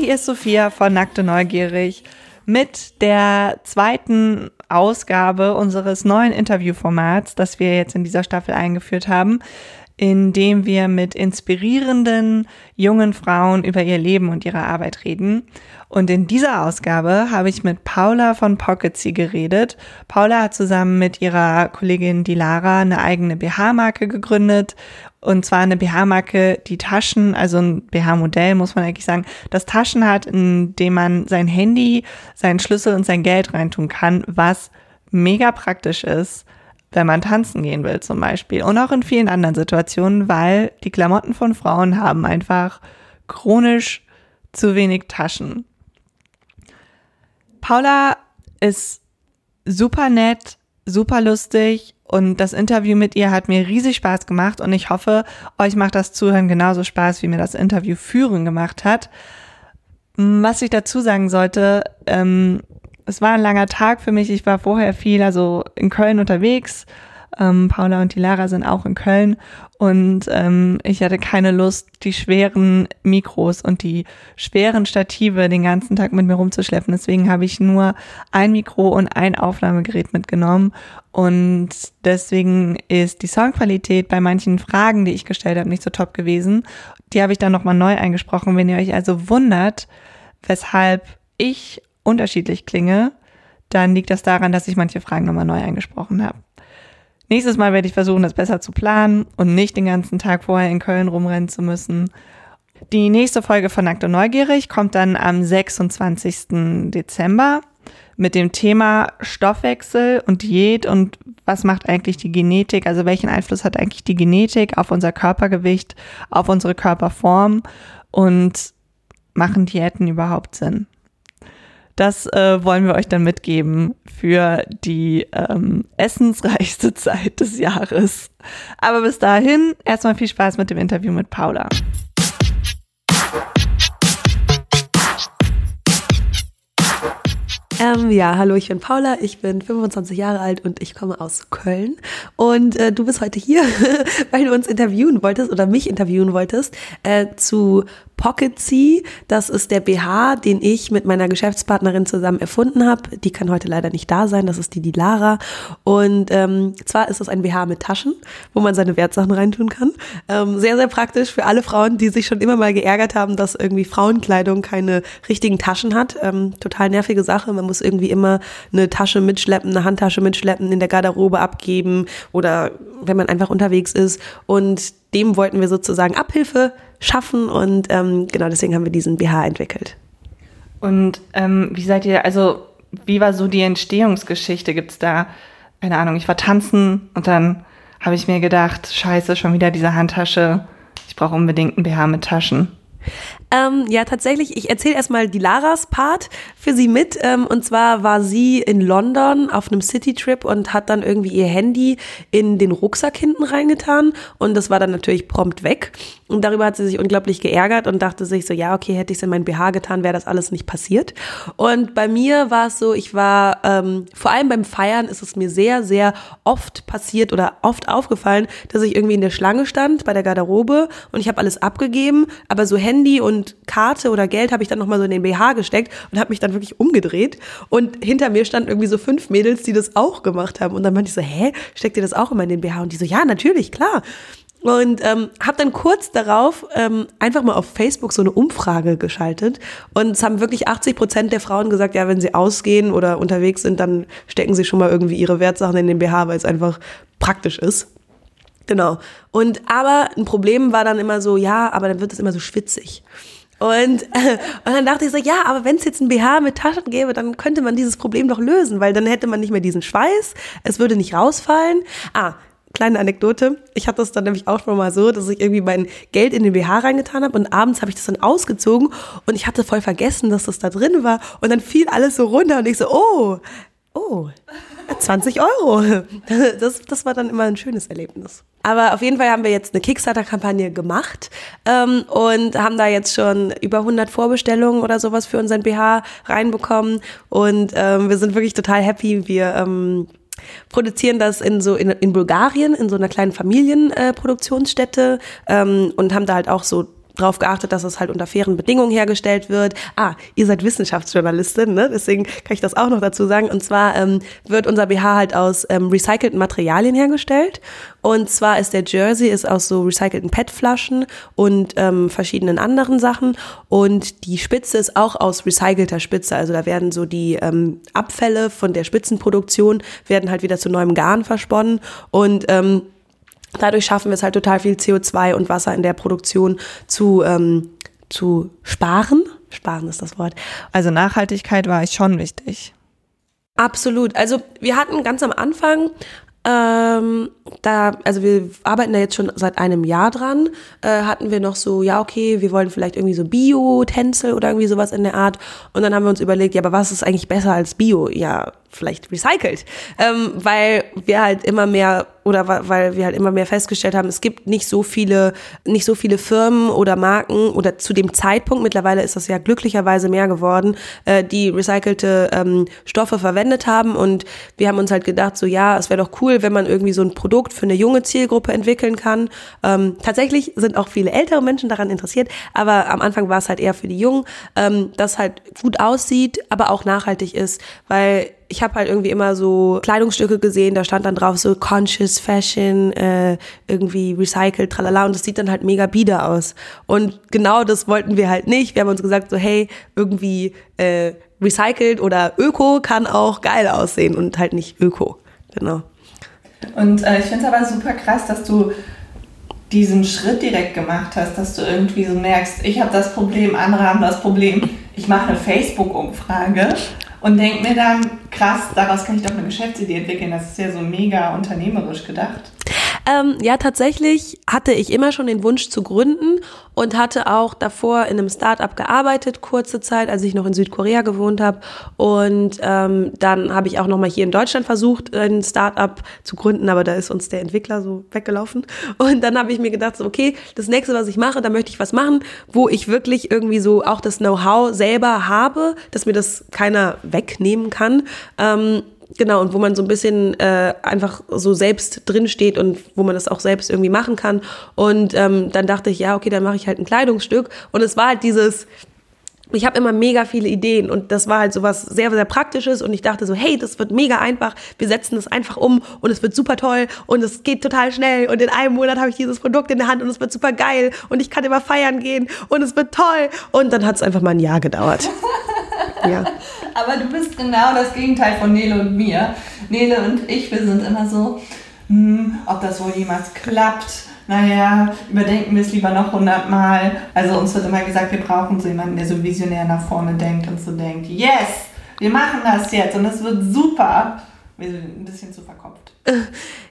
hier ist Sophia von Nackte Neugierig mit der zweiten Ausgabe unseres neuen Interviewformats, das wir jetzt in dieser Staffel eingeführt haben, in dem wir mit inspirierenden jungen Frauen über ihr Leben und ihre Arbeit reden. Und in dieser Ausgabe habe ich mit Paula von Pocketsy geredet. Paula hat zusammen mit ihrer Kollegin Dilara eine eigene BH-Marke gegründet. Und zwar eine BH-Marke, die Taschen, also ein BH-Modell, muss man eigentlich sagen, das Taschen hat, in dem man sein Handy, seinen Schlüssel und sein Geld reintun kann, was mega praktisch ist wenn man tanzen gehen will zum Beispiel und auch in vielen anderen Situationen, weil die Klamotten von Frauen haben einfach chronisch zu wenig Taschen. Paula ist super nett, super lustig und das Interview mit ihr hat mir riesig Spaß gemacht und ich hoffe, euch macht das Zuhören genauso Spaß, wie mir das Interview führen gemacht hat. Was ich dazu sagen sollte, ähm, es war ein langer Tag für mich. Ich war vorher viel, also in Köln unterwegs. Ähm, Paula und die Lara sind auch in Köln und ähm, ich hatte keine Lust, die schweren Mikros und die schweren Stative den ganzen Tag mit mir rumzuschleppen. Deswegen habe ich nur ein Mikro und ein Aufnahmegerät mitgenommen und deswegen ist die Soundqualität bei manchen Fragen, die ich gestellt habe, nicht so top gewesen. Die habe ich dann nochmal neu eingesprochen. Wenn ihr euch also wundert, weshalb ich unterschiedlich klinge, dann liegt das daran, dass ich manche Fragen nochmal neu eingesprochen habe. Nächstes Mal werde ich versuchen, das besser zu planen und nicht den ganzen Tag vorher in Köln rumrennen zu müssen. Die nächste Folge von Nackt und Neugierig kommt dann am 26. Dezember mit dem Thema Stoffwechsel und Diät und was macht eigentlich die Genetik, also welchen Einfluss hat eigentlich die Genetik auf unser Körpergewicht, auf unsere Körperform und machen Diäten überhaupt Sinn? Das äh, wollen wir euch dann mitgeben für die ähm, essensreichste Zeit des Jahres. Aber bis dahin erstmal viel Spaß mit dem Interview mit Paula. Ähm, ja, hallo, ich bin Paula, ich bin 25 Jahre alt und ich komme aus Köln. Und äh, du bist heute hier, weil du uns interviewen wolltest oder mich interviewen wolltest äh, zu Pocket C. Das ist der BH, den ich mit meiner Geschäftspartnerin zusammen erfunden habe. Die kann heute leider nicht da sein. Das ist die, die Lara. Und ähm, zwar ist das ein BH mit Taschen, wo man seine Wertsachen reintun kann. Ähm, sehr, sehr praktisch für alle Frauen, die sich schon immer mal geärgert haben, dass irgendwie Frauenkleidung keine richtigen Taschen hat. Ähm, total nervige Sache. Man muss irgendwie immer eine Tasche mitschleppen, eine Handtasche mitschleppen, in der Garderobe abgeben oder wenn man einfach unterwegs ist. Und dem wollten wir sozusagen Abhilfe schaffen und ähm, genau deswegen haben wir diesen BH entwickelt. Und ähm, wie seid ihr, also wie war so die Entstehungsgeschichte? Gibt es da, keine Ahnung, ich war tanzen und dann habe ich mir gedacht, scheiße, schon wieder diese Handtasche, ich brauche unbedingt einen BH mit Taschen. Ähm, ja, tatsächlich, ich erzähle erstmal die Laras Part für sie mit. Ähm, und zwar war sie in London auf einem City-Trip und hat dann irgendwie ihr Handy in den Rucksack hinten reingetan. Und das war dann natürlich prompt weg. Und darüber hat sie sich unglaublich geärgert und dachte sich so, ja, okay, hätte ich es in mein BH getan, wäre das alles nicht passiert. Und bei mir war es so, ich war, ähm, vor allem beim Feiern ist es mir sehr, sehr oft passiert oder oft aufgefallen, dass ich irgendwie in der Schlange stand bei der Garderobe und ich habe alles abgegeben, aber so Handy und Karte oder Geld habe ich dann nochmal so in den BH gesteckt und habe mich dann wirklich umgedreht. Und hinter mir standen irgendwie so fünf Mädels, die das auch gemacht haben. Und dann meinte ich so, hä, steckt ihr das auch immer in den BH? Und die so, ja, natürlich, klar. Und ähm, habe dann kurz darauf ähm, einfach mal auf Facebook so eine Umfrage geschaltet. Und es haben wirklich 80 Prozent der Frauen gesagt, ja, wenn sie ausgehen oder unterwegs sind, dann stecken sie schon mal irgendwie ihre Wertsachen in den BH, weil es einfach praktisch ist. Genau. Und aber ein Problem war dann immer so, ja, aber dann wird es immer so schwitzig. Und, und dann dachte ich so, ja, aber wenn es jetzt ein BH mit Taschen gäbe, dann könnte man dieses Problem doch lösen, weil dann hätte man nicht mehr diesen Schweiß, es würde nicht rausfallen. Ah, kleine Anekdote. Ich hatte das dann nämlich auch schon mal so, dass ich irgendwie mein Geld in den BH reingetan habe und abends habe ich das dann ausgezogen und ich hatte voll vergessen, dass das da drin war und dann fiel alles so runter und ich so, oh, oh, 20 Euro. Das, das war dann immer ein schönes Erlebnis. Aber auf jeden Fall haben wir jetzt eine Kickstarter-Kampagne gemacht ähm, und haben da jetzt schon über 100 Vorbestellungen oder sowas für unseren BH reinbekommen. Und ähm, wir sind wirklich total happy. Wir ähm, produzieren das in so in, in Bulgarien in so einer kleinen Familienproduktionsstätte äh, ähm, und haben da halt auch so darauf geachtet, dass es halt unter fairen Bedingungen hergestellt wird. Ah, ihr seid Wissenschaftsjournalistin, ne? deswegen kann ich das auch noch dazu sagen. Und zwar ähm, wird unser BH halt aus ähm, recycelten Materialien hergestellt. Und zwar ist der Jersey ist aus so recycelten PET-Flaschen und ähm, verschiedenen anderen Sachen. Und die Spitze ist auch aus recycelter Spitze. Also da werden so die ähm, Abfälle von der Spitzenproduktion werden halt wieder zu neuem Garn versponnen. Und ähm, Dadurch schaffen wir es halt total viel CO2 und Wasser in der Produktion zu, ähm, zu sparen. Sparen ist das Wort. Also Nachhaltigkeit war ich schon wichtig. Absolut. Also wir hatten ganz am Anfang ähm, da, also wir arbeiten da jetzt schon seit einem Jahr dran. Äh, hatten wir noch so, ja, okay, wir wollen vielleicht irgendwie so Bio-Tänzel oder irgendwie sowas in der Art. Und dann haben wir uns überlegt, ja, aber was ist eigentlich besser als Bio? Ja, vielleicht recycelt. Ähm, weil wir halt immer mehr oder weil wir halt immer mehr festgestellt haben, es gibt nicht so viele, nicht so viele Firmen oder Marken oder zu dem Zeitpunkt, mittlerweile ist das ja glücklicherweise mehr geworden, äh, die recycelte ähm, Stoffe verwendet haben und wir haben uns halt gedacht, so ja, es wäre doch cool, wenn man irgendwie so ein Produkt für eine junge Zielgruppe entwickeln kann. Ähm, tatsächlich sind auch viele ältere Menschen daran interessiert, aber am Anfang war es halt eher für die Jungen, ähm, das halt gut aussieht, aber auch nachhaltig ist, weil ich habe halt irgendwie immer so Kleidungsstücke gesehen, da stand dann drauf so Conscious Fashion, äh, irgendwie recycelt, tralala und das sieht dann halt mega bieder aus. Und genau das wollten wir halt nicht. Wir haben uns gesagt so, hey, irgendwie äh, recycelt oder öko kann auch geil aussehen und halt nicht öko. Genau. Und äh, ich finde es aber super krass, dass du diesen Schritt direkt gemacht hast, dass du irgendwie so merkst, ich habe das Problem, andere haben das Problem, ich mache eine Facebook-Umfrage und denke mir dann, krass, daraus kann ich doch eine Geschäftsidee entwickeln. Das ist ja so mega unternehmerisch gedacht. Ähm, ja, tatsächlich hatte ich immer schon den Wunsch zu gründen und hatte auch davor in einem Startup gearbeitet, kurze Zeit, als ich noch in Südkorea gewohnt habe. Und ähm, dann habe ich auch noch mal hier in Deutschland versucht, ein Startup zu gründen, aber da ist uns der Entwickler so weggelaufen. Und dann habe ich mir gedacht, so, okay, das nächste, was ich mache, da möchte ich was machen, wo ich wirklich irgendwie so auch das Know-how selber habe, dass mir das keiner wegnehmen kann. Ähm, Genau, und wo man so ein bisschen äh, einfach so selbst drinsteht und wo man das auch selbst irgendwie machen kann. Und ähm, dann dachte ich, ja, okay, dann mache ich halt ein Kleidungsstück. Und es war halt dieses, ich habe immer mega viele Ideen und das war halt so was sehr, sehr Praktisches und ich dachte so, hey, das wird mega einfach, wir setzen das einfach um und es wird super toll und es geht total schnell und in einem Monat habe ich dieses Produkt in der Hand und es wird super geil und ich kann immer feiern gehen und es wird toll und dann hat es einfach mal ein Jahr gedauert. ja. Aber du bist genau das Gegenteil von Nele und mir. Nele und ich, wir sind immer so, hm, ob das wohl jemals klappt. Naja, überdenken wir es lieber noch hundertmal. Also uns wird immer gesagt, wir brauchen so jemanden, der so visionär nach vorne denkt und so denkt, yes, wir machen das jetzt und es wird super. Wir sind ein bisschen zu verkopft.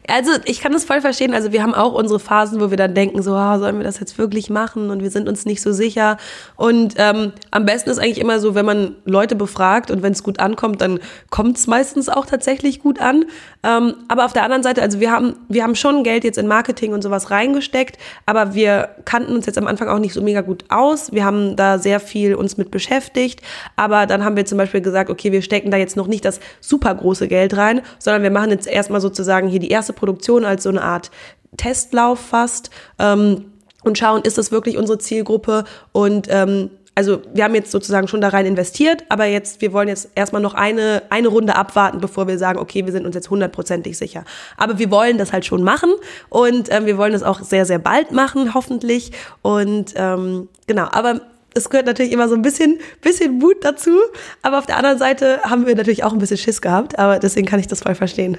Also ich kann das voll verstehen. Also wir haben auch unsere Phasen, wo wir dann denken, so, oh, sollen wir das jetzt wirklich machen? Und wir sind uns nicht so sicher. Und ähm, am besten ist eigentlich immer so, wenn man Leute befragt und wenn es gut ankommt, dann kommt es meistens auch tatsächlich gut an. Ähm, aber auf der anderen Seite, also wir haben, wir haben schon Geld jetzt in Marketing und sowas reingesteckt, aber wir kannten uns jetzt am Anfang auch nicht so mega gut aus. Wir haben da sehr viel uns mit beschäftigt. Aber dann haben wir zum Beispiel gesagt, okay, wir stecken da jetzt noch nicht das super große Geld rein, sondern wir machen jetzt erstmal sozusagen hier die erste Produktion als so eine Art Testlauf fast ähm, und schauen, ist das wirklich unsere Zielgruppe und ähm, also wir haben jetzt sozusagen schon da rein investiert, aber jetzt, wir wollen jetzt erstmal noch eine, eine Runde abwarten, bevor wir sagen, okay, wir sind uns jetzt hundertprozentig sicher. Aber wir wollen das halt schon machen und ähm, wir wollen das auch sehr, sehr bald machen, hoffentlich. Und ähm, genau, aber es gehört natürlich immer so ein bisschen, bisschen Mut dazu. Aber auf der anderen Seite haben wir natürlich auch ein bisschen Schiss gehabt, aber deswegen kann ich das voll verstehen.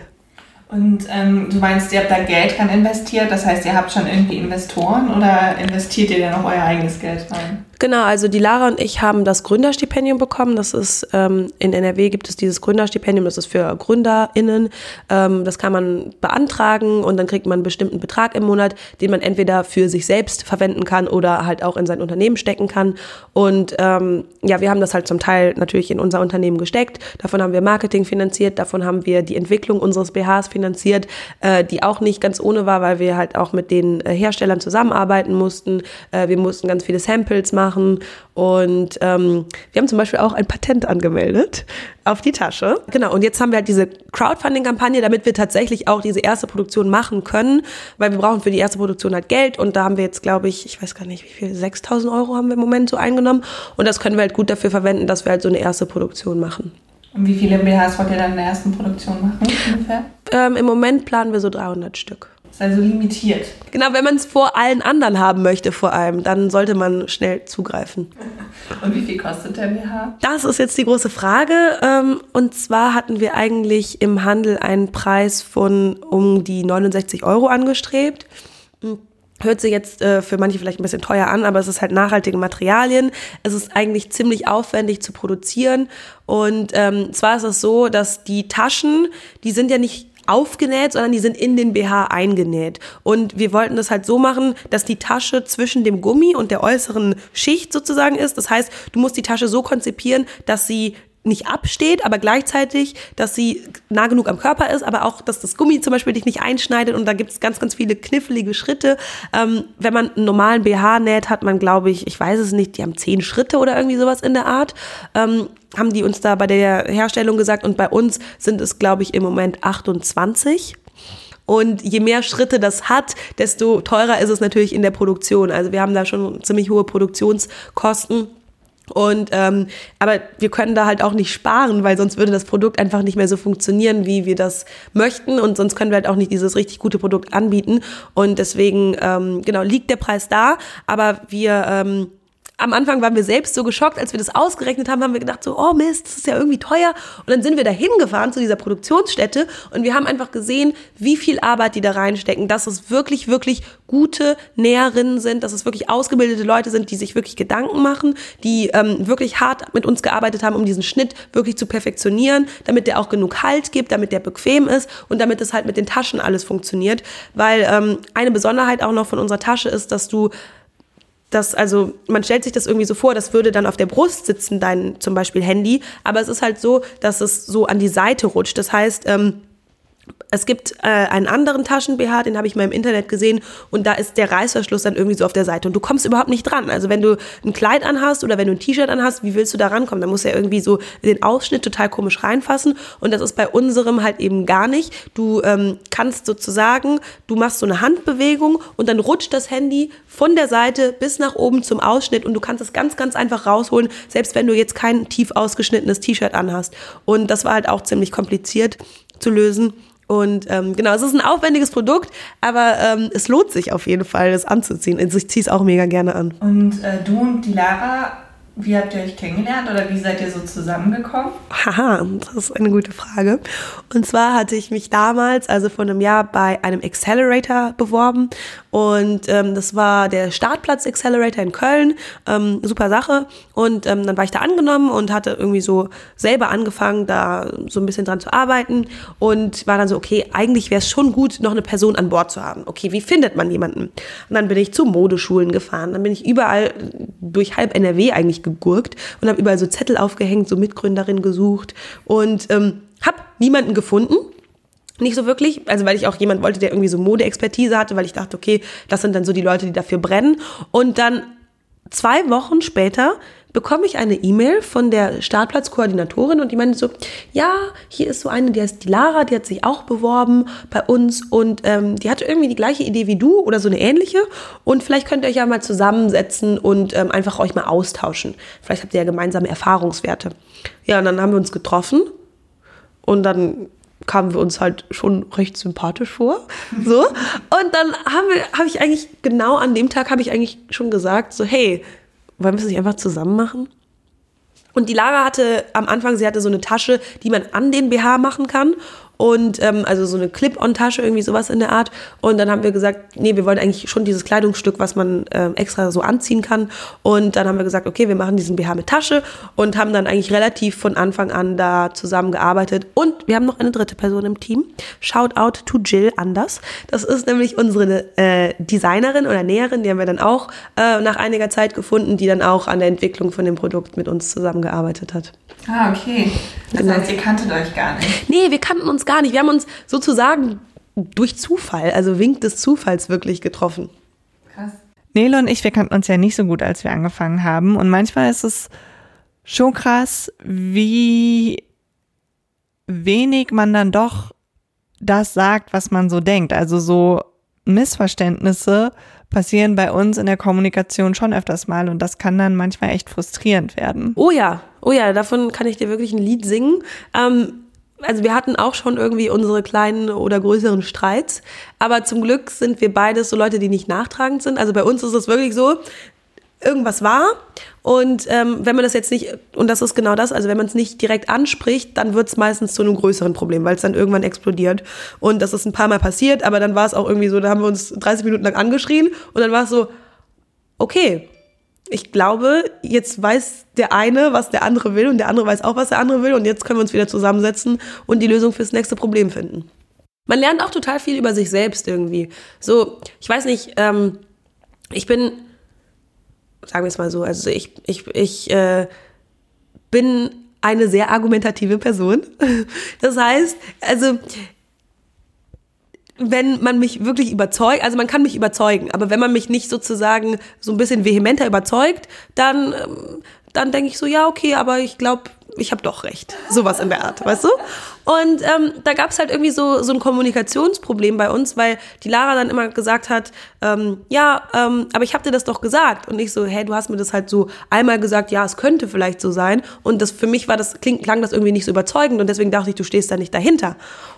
Und ähm, du meinst, ihr habt da Geld dran investiert, das heißt, ihr habt schon irgendwie Investoren oder investiert ihr dann noch euer eigenes Geld rein? Genau, also die Lara und ich haben das Gründerstipendium bekommen. Das ist ähm, in NRW gibt es dieses Gründerstipendium, das ist für GründerInnen. Ähm, das kann man beantragen und dann kriegt man einen bestimmten Betrag im Monat, den man entweder für sich selbst verwenden kann oder halt auch in sein Unternehmen stecken kann. Und ähm, ja, wir haben das halt zum Teil natürlich in unser Unternehmen gesteckt. Davon haben wir Marketing finanziert, davon haben wir die Entwicklung unseres BHs finanziert, äh, die auch nicht ganz ohne war, weil wir halt auch mit den äh, Herstellern zusammenarbeiten mussten. Äh, wir mussten ganz viele Samples machen machen. Und ähm, wir haben zum Beispiel auch ein Patent angemeldet auf die Tasche. Genau, und jetzt haben wir halt diese Crowdfunding-Kampagne, damit wir tatsächlich auch diese erste Produktion machen können, weil wir brauchen für die erste Produktion halt Geld und da haben wir jetzt, glaube ich, ich weiß gar nicht, wie viel, 6000 Euro haben wir im Moment so eingenommen und das können wir halt gut dafür verwenden, dass wir halt so eine erste Produktion machen. Und wie viele BHs wollt ihr dann in der ersten Produktion machen ungefähr? Ähm, Im Moment planen wir so 300 Stück. Ist also limitiert. Genau, wenn man es vor allen anderen haben möchte, vor allem, dann sollte man schnell zugreifen. Und wie viel kostet der BH? Das ist jetzt die große Frage. Ähm, und zwar hatten wir eigentlich im Handel einen Preis von um die 69 Euro angestrebt. Hm, hört sich jetzt äh, für manche vielleicht ein bisschen teuer an, aber es ist halt nachhaltige Materialien. Es ist eigentlich ziemlich aufwendig zu produzieren. Und ähm, zwar ist es so, dass die Taschen, die sind ja nicht aufgenäht, sondern die sind in den BH eingenäht. Und wir wollten das halt so machen, dass die Tasche zwischen dem Gummi und der äußeren Schicht sozusagen ist. Das heißt, du musst die Tasche so konzipieren, dass sie nicht absteht, aber gleichzeitig, dass sie nah genug am Körper ist, aber auch, dass das Gummi zum Beispiel dich nicht einschneidet und da gibt es ganz, ganz viele knifflige Schritte. Ähm, wenn man einen normalen BH näht, hat man, glaube ich, ich weiß es nicht, die haben zehn Schritte oder irgendwie sowas in der Art. Ähm, haben die uns da bei der Herstellung gesagt und bei uns sind es, glaube ich, im Moment 28. Und je mehr Schritte das hat, desto teurer ist es natürlich in der Produktion. Also wir haben da schon ziemlich hohe Produktionskosten. Und ähm, aber wir können da halt auch nicht sparen, weil sonst würde das Produkt einfach nicht mehr so funktionieren, wie wir das möchten. Und sonst können wir halt auch nicht dieses richtig gute Produkt anbieten. Und deswegen ähm, genau liegt der Preis da, aber wir ähm, am Anfang waren wir selbst so geschockt, als wir das ausgerechnet haben, haben wir gedacht so, oh Mist, das ist ja irgendwie teuer. Und dann sind wir da hingefahren zu dieser Produktionsstätte und wir haben einfach gesehen, wie viel Arbeit die da reinstecken, dass es wirklich, wirklich gute Näherinnen sind, dass es wirklich ausgebildete Leute sind, die sich wirklich Gedanken machen, die ähm, wirklich hart mit uns gearbeitet haben, um diesen Schnitt wirklich zu perfektionieren, damit der auch genug Halt gibt, damit der bequem ist und damit es halt mit den Taschen alles funktioniert. Weil ähm, eine Besonderheit auch noch von unserer Tasche ist, dass du das, also man stellt sich das irgendwie so vor, das würde dann auf der Brust sitzen, dein zum Beispiel Handy, aber es ist halt so, dass es so an die Seite rutscht. Das heißt, ähm, es gibt äh, einen anderen Taschen-BH, den habe ich mal im Internet gesehen und da ist der Reißverschluss dann irgendwie so auf der Seite und du kommst überhaupt nicht dran. Also wenn du ein Kleid anhast oder wenn du ein T-Shirt anhast, wie willst du da rankommen? Da musst du ja irgendwie so den Ausschnitt total komisch reinfassen und das ist bei unserem halt eben gar nicht. Du ähm, kannst sozusagen, du machst so eine Handbewegung und dann rutscht das Handy von der Seite bis nach oben zum Ausschnitt und du kannst es ganz, ganz einfach rausholen, selbst wenn du jetzt kein tief ausgeschnittenes T-Shirt anhast. Und das war halt auch ziemlich kompliziert zu lösen. Und ähm, genau, es ist ein aufwendiges Produkt, aber ähm, es lohnt sich auf jeden Fall, das anzuziehen. Also ich ziehe es auch mega gerne an. Und äh, du und die Lara wie habt ihr euch kennengelernt oder wie seid ihr so zusammengekommen? Haha, das ist eine gute Frage. Und zwar hatte ich mich damals, also vor einem Jahr, bei einem Accelerator beworben. Und ähm, das war der Startplatz Accelerator in Köln. Ähm, super Sache. Und ähm, dann war ich da angenommen und hatte irgendwie so selber angefangen, da so ein bisschen dran zu arbeiten. Und war dann so, okay, eigentlich wäre es schon gut, noch eine Person an Bord zu haben. Okay, wie findet man jemanden? Und dann bin ich zu Modeschulen gefahren. Dann bin ich überall durch halb NRW eigentlich gegurkt und habe überall so Zettel aufgehängt, so Mitgründerin gesucht und ähm, habe niemanden gefunden. Nicht so wirklich, also weil ich auch jemand wollte, der irgendwie so Modeexpertise hatte, weil ich dachte, okay, das sind dann so die Leute, die dafür brennen. Und dann zwei Wochen später bekomme ich eine E-Mail von der Startplatzkoordinatorin und die meinte so, ja, hier ist so eine, die heißt die Lara, die hat sich auch beworben bei uns und ähm, die hatte irgendwie die gleiche Idee wie du oder so eine ähnliche und vielleicht könnt ihr euch ja mal zusammensetzen und ähm, einfach euch mal austauschen. Vielleicht habt ihr ja gemeinsame Erfahrungswerte. Ja, und dann haben wir uns getroffen und dann kamen wir uns halt schon recht sympathisch vor. So. Und dann habe ich eigentlich, genau an dem Tag habe ich eigentlich schon gesagt, so, hey, wollen wir es nicht einfach zusammen machen? Und die Lara hatte am Anfang, sie hatte so eine Tasche, die man an den BH machen kann und ähm, also so eine Clip-on-Tasche, irgendwie sowas in der Art. Und dann haben wir gesagt, nee, wir wollen eigentlich schon dieses Kleidungsstück, was man ähm, extra so anziehen kann. Und dann haben wir gesagt, okay, wir machen diesen BH mit Tasche und haben dann eigentlich relativ von Anfang an da zusammengearbeitet. Und wir haben noch eine dritte Person im Team. Shout out to Jill Anders. Das ist nämlich unsere äh, Designerin oder Näherin, die haben wir dann auch äh, nach einiger Zeit gefunden, die dann auch an der Entwicklung von dem Produkt mit uns zusammengearbeitet hat. Ah, okay. Das genau. heißt, ihr kanntet euch gar nicht. Nee, wir kannten uns gar nicht. Wir haben uns sozusagen durch Zufall, also Wink des Zufalls wirklich getroffen. Krass. Nele und ich, wir kannten uns ja nicht so gut, als wir angefangen haben. Und manchmal ist es schon krass, wie wenig man dann doch das sagt, was man so denkt. Also so Missverständnisse passieren bei uns in der Kommunikation schon öfters mal und das kann dann manchmal echt frustrierend werden. Oh ja, oh ja, davon kann ich dir wirklich ein Lied singen. Ähm, also wir hatten auch schon irgendwie unsere kleinen oder größeren Streits, aber zum Glück sind wir beides so Leute, die nicht nachtragend sind. Also bei uns ist es wirklich so, irgendwas war und ähm, wenn man das jetzt nicht, und das ist genau das, also wenn man es nicht direkt anspricht, dann wird es meistens zu einem größeren Problem, weil es dann irgendwann explodiert. Und das ist ein paar Mal passiert, aber dann war es auch irgendwie so, da haben wir uns 30 Minuten lang angeschrien und dann war es so, okay, ich glaube, jetzt weiß der eine, was der andere will und der andere weiß auch, was der andere will und jetzt können wir uns wieder zusammensetzen und die Lösung fürs nächste Problem finden. Man lernt auch total viel über sich selbst irgendwie. So, ich weiß nicht, ähm, ich bin, sagen wir es mal so, also ich, ich, ich äh, bin eine sehr argumentative Person. Das heißt, also wenn man mich wirklich überzeugt, also man kann mich überzeugen, aber wenn man mich nicht sozusagen so ein bisschen vehementer überzeugt, dann, ähm, dann denke ich so, ja, okay, aber ich glaube, ich habe doch recht. Sowas in der Art, weißt du? Und ähm, da gab es halt irgendwie so, so ein Kommunikationsproblem bei uns, weil die Lara dann immer gesagt hat, ähm, ja, ähm, aber ich habe dir das doch gesagt. Und ich so, hey, du hast mir das halt so einmal gesagt, ja, es könnte vielleicht so sein. Und das für mich war das, kling, klang das irgendwie nicht so überzeugend und deswegen dachte ich, du stehst da nicht dahinter.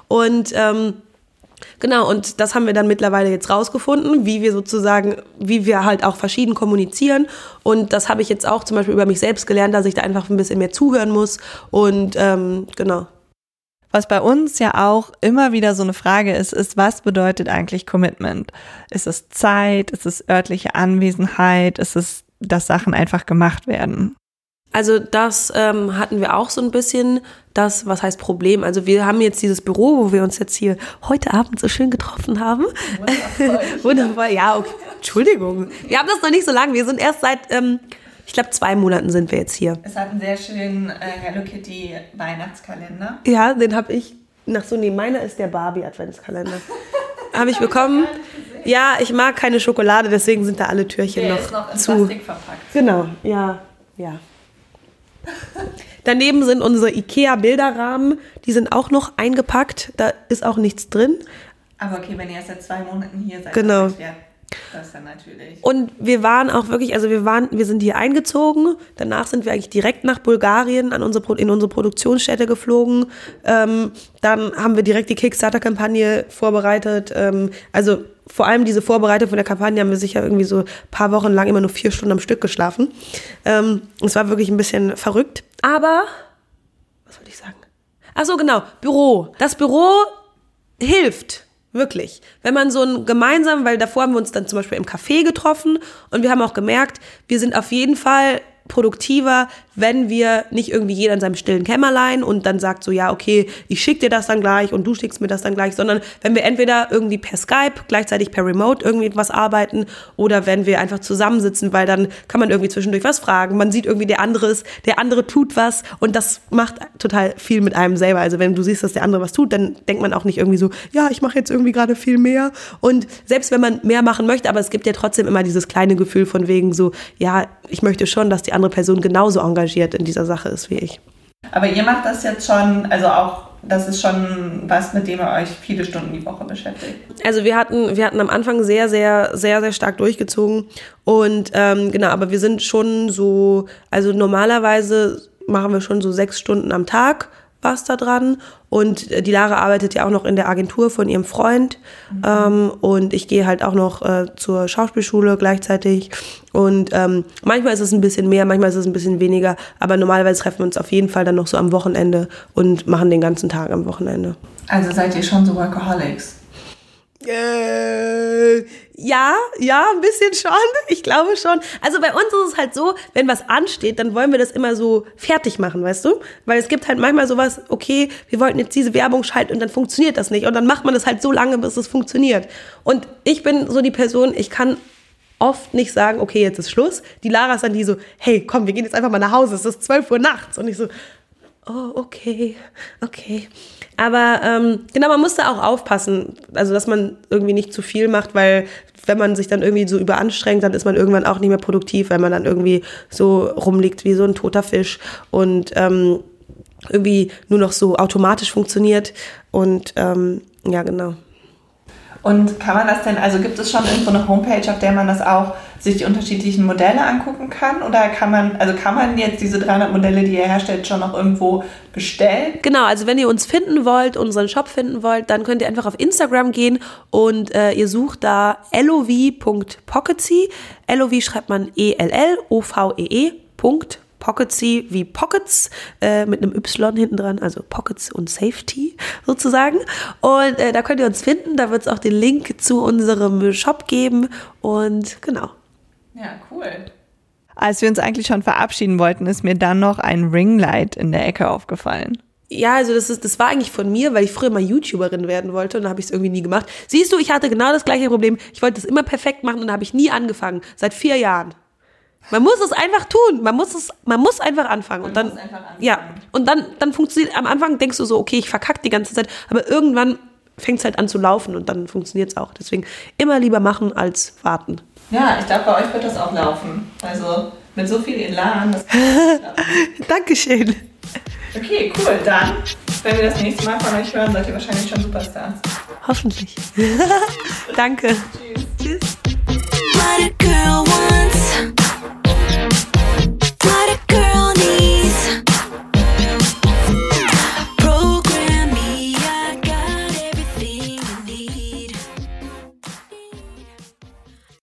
Und ähm, Genau, und das haben wir dann mittlerweile jetzt rausgefunden, wie wir sozusagen, wie wir halt auch verschieden kommunizieren. Und das habe ich jetzt auch zum Beispiel über mich selbst gelernt, dass ich da einfach ein bisschen mehr zuhören muss. Und ähm, genau. Was bei uns ja auch immer wieder so eine Frage ist, ist, was bedeutet eigentlich Commitment? Ist es Zeit? Ist es örtliche Anwesenheit? Ist es, dass Sachen einfach gemacht werden? Also das ähm, hatten wir auch so ein bisschen das, was heißt Problem. Also wir haben jetzt dieses Büro, wo wir uns jetzt hier heute Abend so schön getroffen haben. Wundervoll. Wundervoll, ja, okay. Entschuldigung. Wir haben das noch nicht so lange. Wir sind erst seit, ähm, ich glaube, zwei Monaten sind wir jetzt hier. Es hat einen sehr schönen äh, Hello Kitty Weihnachtskalender. Ja, den habe ich, nach so, nee, meiner ist der Barbie Adventskalender. habe ich bekommen. Ja, ich mag keine Schokolade, deswegen sind da alle Türchen der noch, ist noch in zu. Plastik verpackt. Genau, ja, ja. Daneben sind unsere IKEA-Bilderrahmen, die sind auch noch eingepackt. Da ist auch nichts drin. Aber okay, wenn ihr erst seit zwei Monaten hier seid, genau. Das ja natürlich. Und wir waren auch wirklich, also wir waren, wir sind hier eingezogen. Danach sind wir eigentlich direkt nach Bulgarien an unsere, in unsere Produktionsstätte geflogen. Ähm, dann haben wir direkt die Kickstarter-Kampagne vorbereitet. Ähm, also vor allem diese Vorbereitung von der Kampagne haben wir sicher irgendwie so ein paar Wochen lang immer nur vier Stunden am Stück geschlafen. Ähm, es war wirklich ein bisschen verrückt. Aber, was wollte ich sagen? Ach so, genau, Büro. Das Büro hilft. Wirklich. Wenn man so ein gemeinsam, weil davor haben wir uns dann zum Beispiel im Café getroffen und wir haben auch gemerkt, wir sind auf jeden Fall produktiver, wenn wir nicht irgendwie jeder in seinem stillen Kämmerlein und dann sagt so, ja, okay, ich schicke dir das dann gleich und du schickst mir das dann gleich, sondern wenn wir entweder irgendwie per Skype, gleichzeitig per Remote irgendwie was arbeiten oder wenn wir einfach zusammensitzen, weil dann kann man irgendwie zwischendurch was fragen, man sieht irgendwie der andere ist, der andere tut was und das macht total viel mit einem selber. Also wenn du siehst, dass der andere was tut, dann denkt man auch nicht irgendwie so, ja, ich mache jetzt irgendwie gerade viel mehr und selbst wenn man mehr machen möchte, aber es gibt ja trotzdem immer dieses kleine Gefühl von wegen so, ja, ich möchte schon, dass die andere Person genauso engagiert in dieser Sache ist wie ich. Aber ihr macht das jetzt schon, also auch das ist schon was, mit dem ihr euch viele Stunden die Woche beschäftigt. Also wir hatten, wir hatten am Anfang sehr, sehr, sehr, sehr stark durchgezogen. Und ähm, genau, aber wir sind schon so, also normalerweise machen wir schon so sechs Stunden am Tag was da dran. Und äh, die Lara arbeitet ja auch noch in der Agentur von ihrem Freund. Mhm. Ähm, und ich gehe halt auch noch äh, zur Schauspielschule gleichzeitig. Und ähm, manchmal ist es ein bisschen mehr, manchmal ist es ein bisschen weniger. Aber normalerweise treffen wir uns auf jeden Fall dann noch so am Wochenende und machen den ganzen Tag am Wochenende. Also seid ihr schon so Workaholics? Äh, ja, ja, ein bisschen schon. Ich glaube schon. Also bei uns ist es halt so, wenn was ansteht, dann wollen wir das immer so fertig machen, weißt du? Weil es gibt halt manchmal sowas, okay, wir wollten jetzt diese Werbung schalten und dann funktioniert das nicht. Und dann macht man das halt so lange, bis es funktioniert. Und ich bin so die Person, ich kann oft nicht sagen, okay, jetzt ist Schluss. Die Lara ist dann die so, hey, komm, wir gehen jetzt einfach mal nach Hause. Es ist 12 Uhr nachts. Und ich so, oh, okay, okay. Aber ähm, genau, man muss da auch aufpassen, also dass man irgendwie nicht zu viel macht, weil wenn man sich dann irgendwie so überanstrengt, dann ist man irgendwann auch nicht mehr produktiv, weil man dann irgendwie so rumliegt wie so ein toter Fisch und ähm, irgendwie nur noch so automatisch funktioniert. Und ähm, ja, genau. Und kann man das denn, also gibt es schon irgendwo eine Homepage, auf der man das auch sich die unterschiedlichen Modelle angucken kann? Oder kann man, also kann man jetzt diese 300 Modelle, die ihr herstellt, schon noch irgendwo bestellen? Genau, also wenn ihr uns finden wollt, unseren Shop finden wollt, dann könnt ihr einfach auf Instagram gehen und äh, ihr sucht da lov.pocketsy. LOV schreibt man E-L-L-O-V-E-E. Pocketsy wie Pockets äh, mit einem Y hinten dran, also Pockets und Safety sozusagen. Und äh, da könnt ihr uns finden, da wird es auch den Link zu unserem Shop geben und genau. Ja, cool. Als wir uns eigentlich schon verabschieden wollten, ist mir dann noch ein Ringlight in der Ecke aufgefallen. Ja, also das, ist, das war eigentlich von mir, weil ich früher mal YouTuberin werden wollte und da habe ich es irgendwie nie gemacht. Siehst du, ich hatte genau das gleiche Problem. Ich wollte es immer perfekt machen und da habe ich nie angefangen. Seit vier Jahren. Man muss es einfach tun. Man muss es, man muss einfach anfangen. Man und dann, anfangen. ja. Und dann, dann funktioniert, am Anfang denkst du so, okay, ich verkacke die ganze Zeit. Aber irgendwann fängt es halt an zu laufen und dann funktioniert es auch. Deswegen immer lieber machen als warten. Ja, ich glaube, bei euch wird das auch laufen. Also mit so viel Elan. Das Dankeschön. Okay, cool. Dann, wenn wir das nächste Mal von euch hören, seid ihr wahrscheinlich schon Superstars. Hoffentlich. Danke.